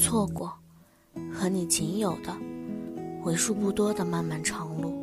错过和你仅有的为数不多的漫漫长路。